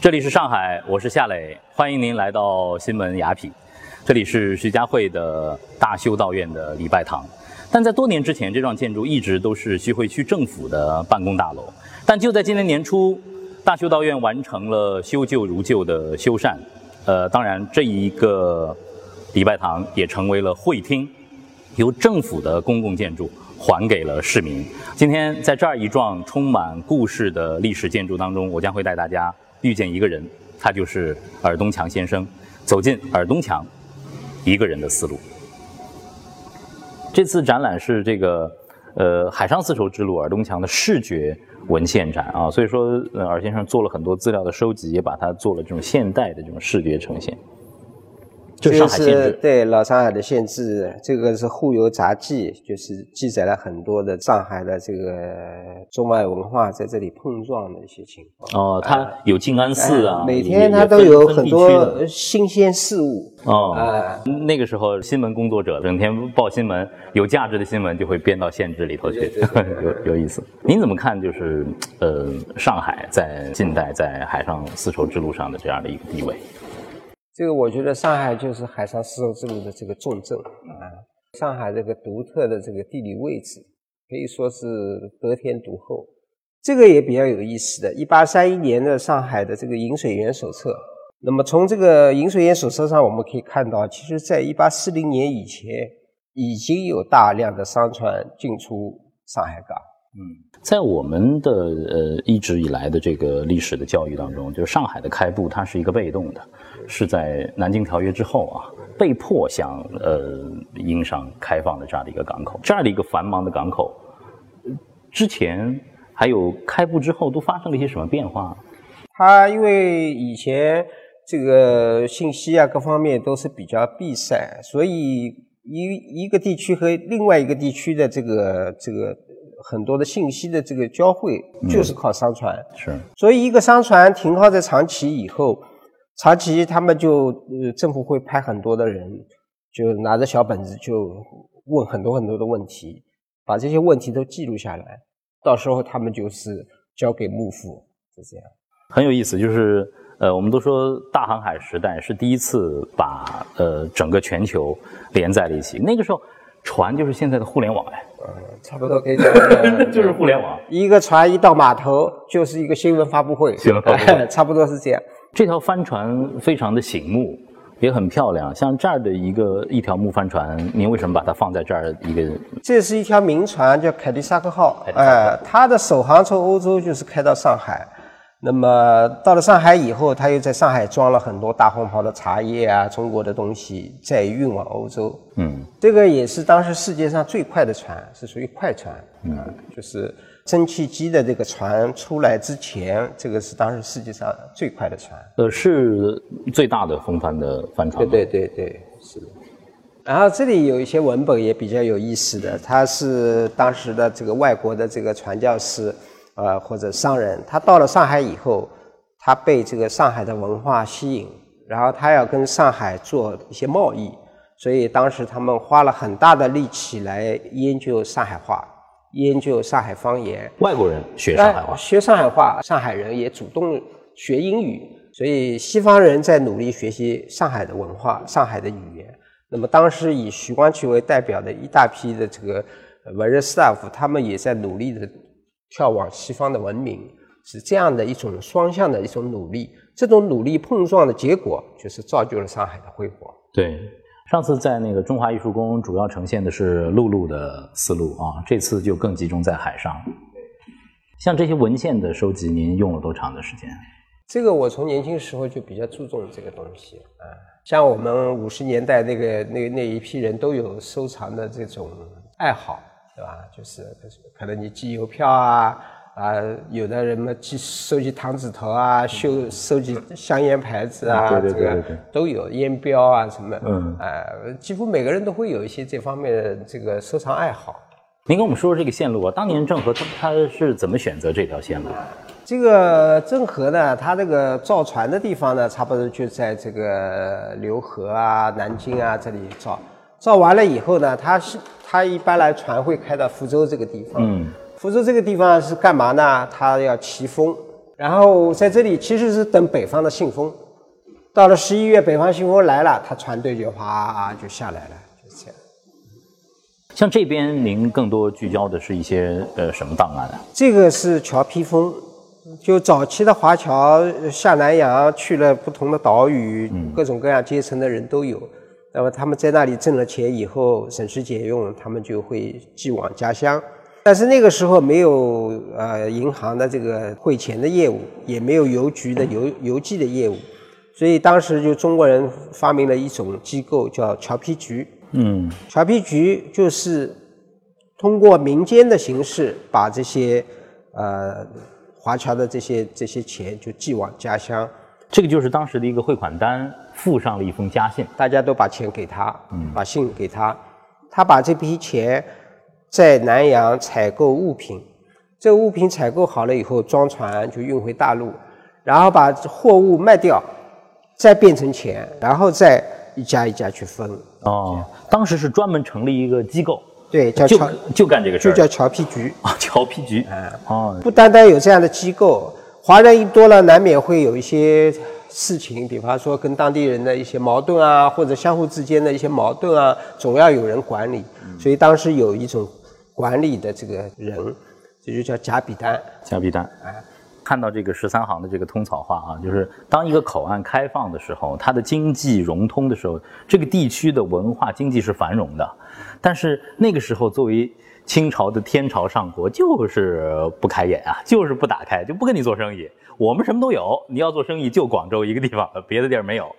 这里是上海，我是夏磊，欢迎您来到新门雅痞。这里是徐家汇的大修道院的礼拜堂，但在多年之前，这幢建筑一直都是徐汇区政府的办公大楼。但就在今年年初，大修道院完成了修旧如旧的修缮，呃，当然这一个礼拜堂也成为了会厅，由政府的公共建筑还给了市民。今天在这儿一幢充满故事的历史建筑当中，我将会带大家遇见一个人，他就是尔东强先生。走进尔东强一个人的思路。这次展览是这个呃海上丝绸之路尔东强的视觉文献展啊，所以说呃尔先生做了很多资料的收集，也把它做了这种现代的这种视觉呈现。这是对老上海的限制，这个是《沪游杂记》，就是记载了很多的上海的这个中外文化在这里碰撞的一些情况。哦，它有静安寺啊，哎每天它都有很多新鲜事物。哦，啊那个时候新闻工作者整天报新闻，有价值的新闻就会编到县志里头去，有有意思。您怎么看？就是呃，上海在近代在海上丝绸之路上的这样的一个地位？这个我觉得上海就是海上丝绸之路的这个重镇啊，上海这个独特的这个地理位置可以说是得天独厚。这个也比较有意思的，一八三一年的上海的这个饮水员手册。那么从这个饮水员手册上，我们可以看到，其实在一八四零年以前，已经有大量的商船进出上海港。在我们的呃一直以来的这个历史的教育当中，就是上海的开埠，它是一个被动的，是在南京条约之后啊，被迫向呃英商开放的这样的一个港口，这样的一个繁忙的港口，呃之前还有开埠之后都发生了一些什么变化？它因为以前这个信息啊各方面都是比较闭塞，所以一一个地区和另外一个地区的这个这个很多的信息的这个交汇就是靠商船。是所以一个商船停靠在长崎以后，长崎他们就呃政府会派很多的人，就拿着小本子就问很多很多的问题，把这些问题都记录下来，到时候他们就是交给幕府，就这样。很有意思，就是呃，我们都说大航海时代是第一次把呃整个全球连在了一起，那个时候船就是现在的互联网哎，差不多可以讲 就是互联网。一个船一到码头就是一个新闻发布会，新闻发布会 差不多是这样。这条帆船非常的醒目，也很漂亮。像这儿的一个一条木帆船，您为什么把它放在这儿一个？这是一条名船，叫凯迪萨克号。哎、它的首航从欧洲就是开到上海。那么到了上海以后，他又在上海装了很多大红袍的茶叶啊，中国的东西，再运往欧洲。嗯，这个也是当时世界上最快的船，是属于快船。嗯、就是蒸汽机的这个船出来之前，这个是当时世界上最快的船。呃，是最大的风帆的帆船。对对对对，是的。然后这里有一些文本也比较有意思的，他是当时的这个外国的这个传教士，呃或者商人，他到了上海以后，他被这个上海的文化吸引，然后他要跟上海做一些贸易，所以当时他们花了很大的力气来研究上海话，研究上海方言，外国人学上海话哎，学上海话，上海人也主动学英语，所以西方人在努力学习上海的文化、上海的语言。那么当时以徐光启为代表的一大批的这个呃文人士大夫，他们也在努力的眺望西方的文明，是这样的一种双向的一种努力。这种努力碰撞的结果，就是造就了上海的辉煌。对，上次在那个中华艺术宫主要呈现的是陆路的思路啊，这次就更集中在海上。像这些文献的收集，您用了多长的时间？这个我从年轻时候就比较注重这个东西啊，像我们五十年代那个那那一批人都有收藏的这种爱好，对吧？就是可能你寄邮票啊啊，有的人嘛寄收集糖纸头啊，收收集香烟牌子啊，对对这个都有烟标啊什么，嗯呃，几乎每个人都会有一些这方面的这个收藏爱好。您跟我们说说这个线路啊，当年郑和他他是怎么选择这条线路？这个郑和呢，他这个造船的地方呢，差不多就在这个浏河啊、南京啊这里造。造完了以后呢，他是他一般来船会开到福州这个地方。嗯，福州这个地方是干嘛呢？他要祈风，然后在这里其实是等北方的信风。到了十一月，北方信风来了，他船队就哗就下来了，就这样。像这边，您更多聚焦的是一些呃什么档案啊？这个是侨披风，就早期的华侨下南洋去了不同的岛屿，各种各样阶层的人都有。那么他们在那里挣了钱以后，省吃俭用，他们就会寄往家乡。但是那个时候没有呃银行的这个汇钱的业务，也没有邮局的邮邮寄的业务。所以当时就中国人发明了一种机构，叫侨批局。嗯，侨批局就是通过民间的形式，把这些呃华侨的这些这些钱就寄往家乡。这个就是当时的一个汇款单，附上了一封家信，大家都把钱给他，嗯，把信给他，他把这批钱在南洋采购物品，这物品采购好了以后，装船就运回大陆，然后把货物卖掉。再变成钱，然后再一家一家去分。哦，当时是专门成立一个机构，对，叫侨，就干这个事就叫侨批局。啊，侨批局。哎，哦，不单单有这样的机构，华人一多了，难免会有一些事情，比方说跟当地人的一些矛盾啊，或者相互之间的一些矛盾啊，总要有人管理。所以当时有一种管理的这个人，这就叫贾比丹。贾比丹。哎。看到这个十三行的这个通草话啊，就是当一个口岸开放的时候，它的经济融通的时候，这个地区的文化经济是繁荣的。但是那个时候，作为清朝的天朝上国，就是不开眼啊，就是不打开，就不跟你做生意。我们什么都有，你要做生意就广州一个地方，别的地儿没有。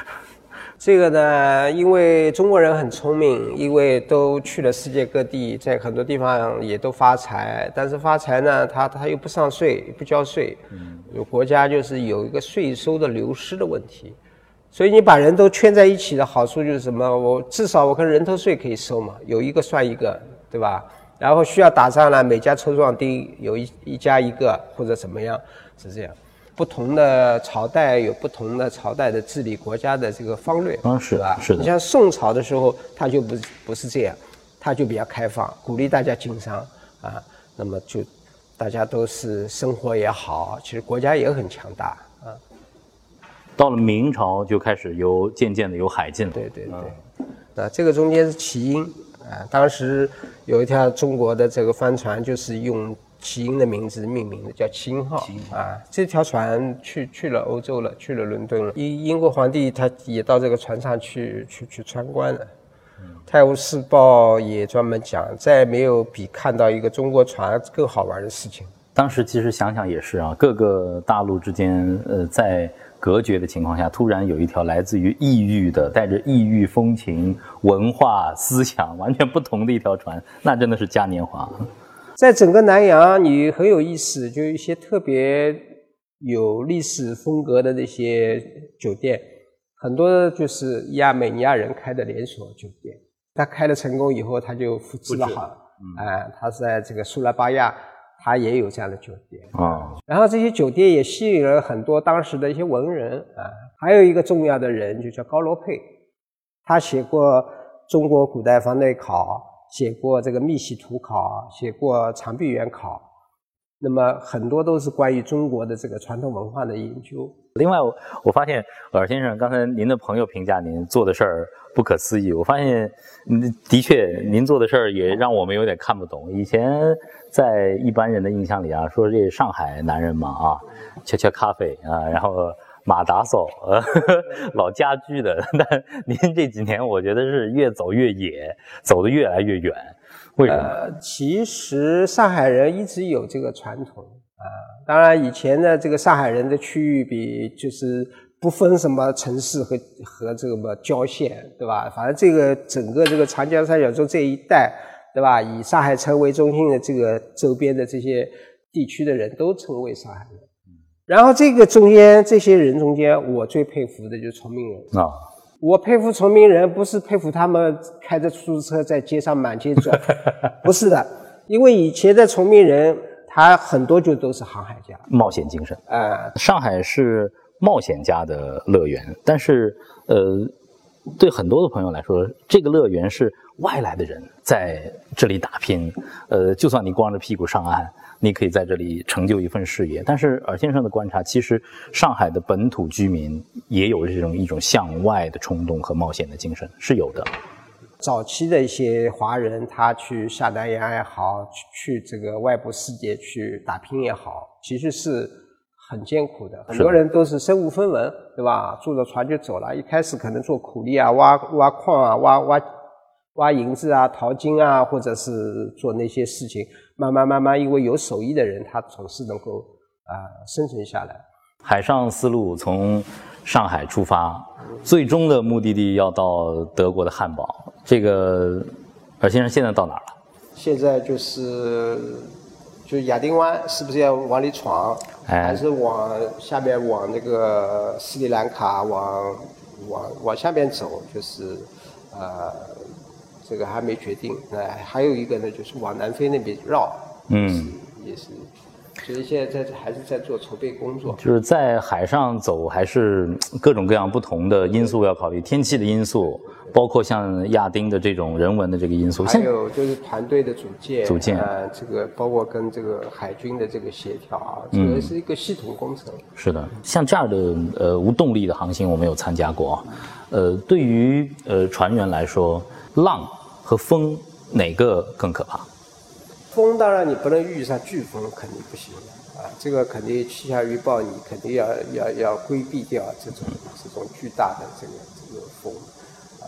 这个呢，因为中国人很聪明，因为都去了世界各地，在很多地方也都发财。但是发财呢，他他又不上税，不交税，嗯，国家就是有一个税收的流失的问题。所以你把人都圈在一起的好处就是什么？我至少我跟人头税可以收嘛，有一个算一个，对吧？然后需要打仗了，每家抽壮丁，有一一家一个或者怎么样，是这样。不同的朝代有不同的朝代的治理国家的这个方略，方式吧？是的。你像宋朝的时候，他就不不是这样，他就比较开放，鼓励大家经商啊，那么就大家都是生活也好，其实国家也很强大啊。到了明朝就开始有渐渐的有海禁了，对对对，那，这个中间是起因啊，当时有一条中国的这个帆船就是用。齐英的名字命名的叫齐英号啊，这条船去去了欧洲了，去了伦敦了。英英国皇帝他也到这个船上去去去参观了。《泰晤士报》也专门讲，再没有比看到一个中国船更好玩的事情。当时其实想想也是啊，各个大陆之间呃在隔绝的情况下，突然有一条来自于异域的、带着异域风情、文化思想完全不同的一条船，那真的是嘉年华。在整个南洋，你很有意思，就一些特别有历史风格的那些酒店，很多就是亚美尼亚人开的连锁酒店。他开了成功以后，他就复制了好，哎，他在这个苏拉巴亚，他也有这样的酒店啊。然后这些酒店也吸引了很多当时的一些文人啊。还有一个重要的人就叫高罗佩，他写过《中国古代方内考》。写过这个密西图考，写过长臂猿考，那么很多都是关于中国的这个传统文化的研究。另外，我发现尔先生刚才您的朋友评价您做的事儿不可思议。我发现，的确您做的事儿也让我们有点看不懂。以前在一般人的印象里啊，说这上海男人嘛啊，喝喝咖啡啊，然后。马打扫，呃，老家居的。但您这几年，我觉得是越走越野，走得越来越远。为什么？其实上海人一直有这个传统啊。当然，以前的这个上海人的区域比就是不分什么城市和和这个么郊县，对吧？反正这个整个这个长江三角洲这一带，对吧？以上海城为中心的这个周边的这些地区的人都称为上海人。然后这个中间这些人中间，我最佩服的就是崇明人啊！我佩服崇明人，不是佩服他们开着出租车在街上满街转，不是的，因为以前的崇明人，他很多就都是航海家，冒险精神啊！上海是冒险家的乐园，但是呃，对很多的朋友来说，这个乐园是外来的人在这里打拼。呃，就算你光着屁股上岸，你可以在这里成就一份事业。但是尔先生的观察，其实上海的本土居民也有这种一种向外的冲动和冒险的精神，是有的。早期的一些华人，他去下南洋也好，去这个外部世界去打拼也好，其实是很艰苦的。很多人都是身无分文，对吧？坐着船就走了。一开始可能做苦力啊，挖挖矿啊，挖挖挖银子啊，淘金啊，或者是做那些事情。慢慢慢慢，因为有手艺的人，他总是能够啊生存下来。海上丝路从上海出发，最终的目的地要到德国的汉堡。这个尔先生现在到哪儿了？现在就是就亚丁湾，是不是要往里闯？还是往下面往那个斯里兰卡往往往下面走？就是呃，这个还没决定。那还有一个呢，就是往南非那边绕。嗯，也是。所以现在在还是在做筹备工作，就是在海上走，还是各种各样不同的因素要考虑，天气的因素，包括像亚丁的这种人文的这个因素，还有就是团队的组建，组建啊，这个包括跟这个海军的这个协调啊，这个是一个系统工程。是的，像这样的呃无动力的航行，我们有参加过，呃，对于呃船员来说，浪和风哪个更可怕？风当然你不能遇上飓风，肯定不行啊！这个肯定气象预报你肯定要要要规避掉这种这种巨大的这个这个风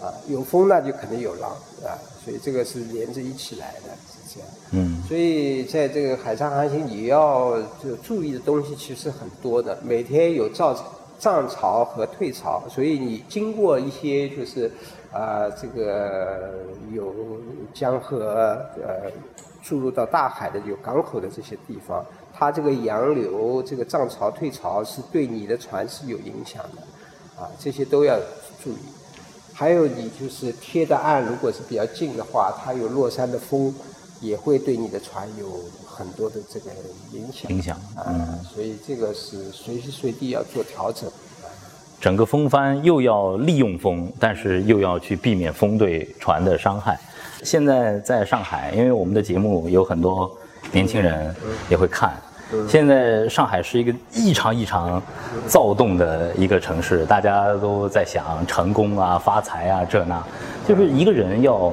啊！有风那就肯定有浪啊！所以这个是连着一起来的，是这样。嗯。所以在这个海上航行，你要就注意的东西其实很多的。每天有涨涨潮和退潮，所以你经过一些就是啊这个有江河呃。注入到大海的有港口的这些地方，它这个洋流、这个涨潮、退潮是对你的船是有影响的，啊，这些都要注意。还有你就是贴的岸，如果是比较近的话，它有落山的风，也会对你的船有很多的这个影响。影响啊，所以这个是随时随地要做调整。整个风帆又要利用风，但是又要去避免风对船的伤害。现在在上海，因为我们的节目有很多年轻人也会看。现在上海是一个异常异常躁动的一个城市，大家都在想成功啊、发财啊这那。就是一个人要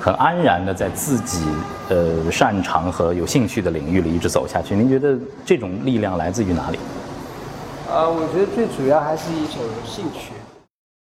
很安然的在自己呃擅长和有兴趣的领域里一直走下去。您觉得这种力量来自于哪里？呃，我觉得最主要还是一种兴趣。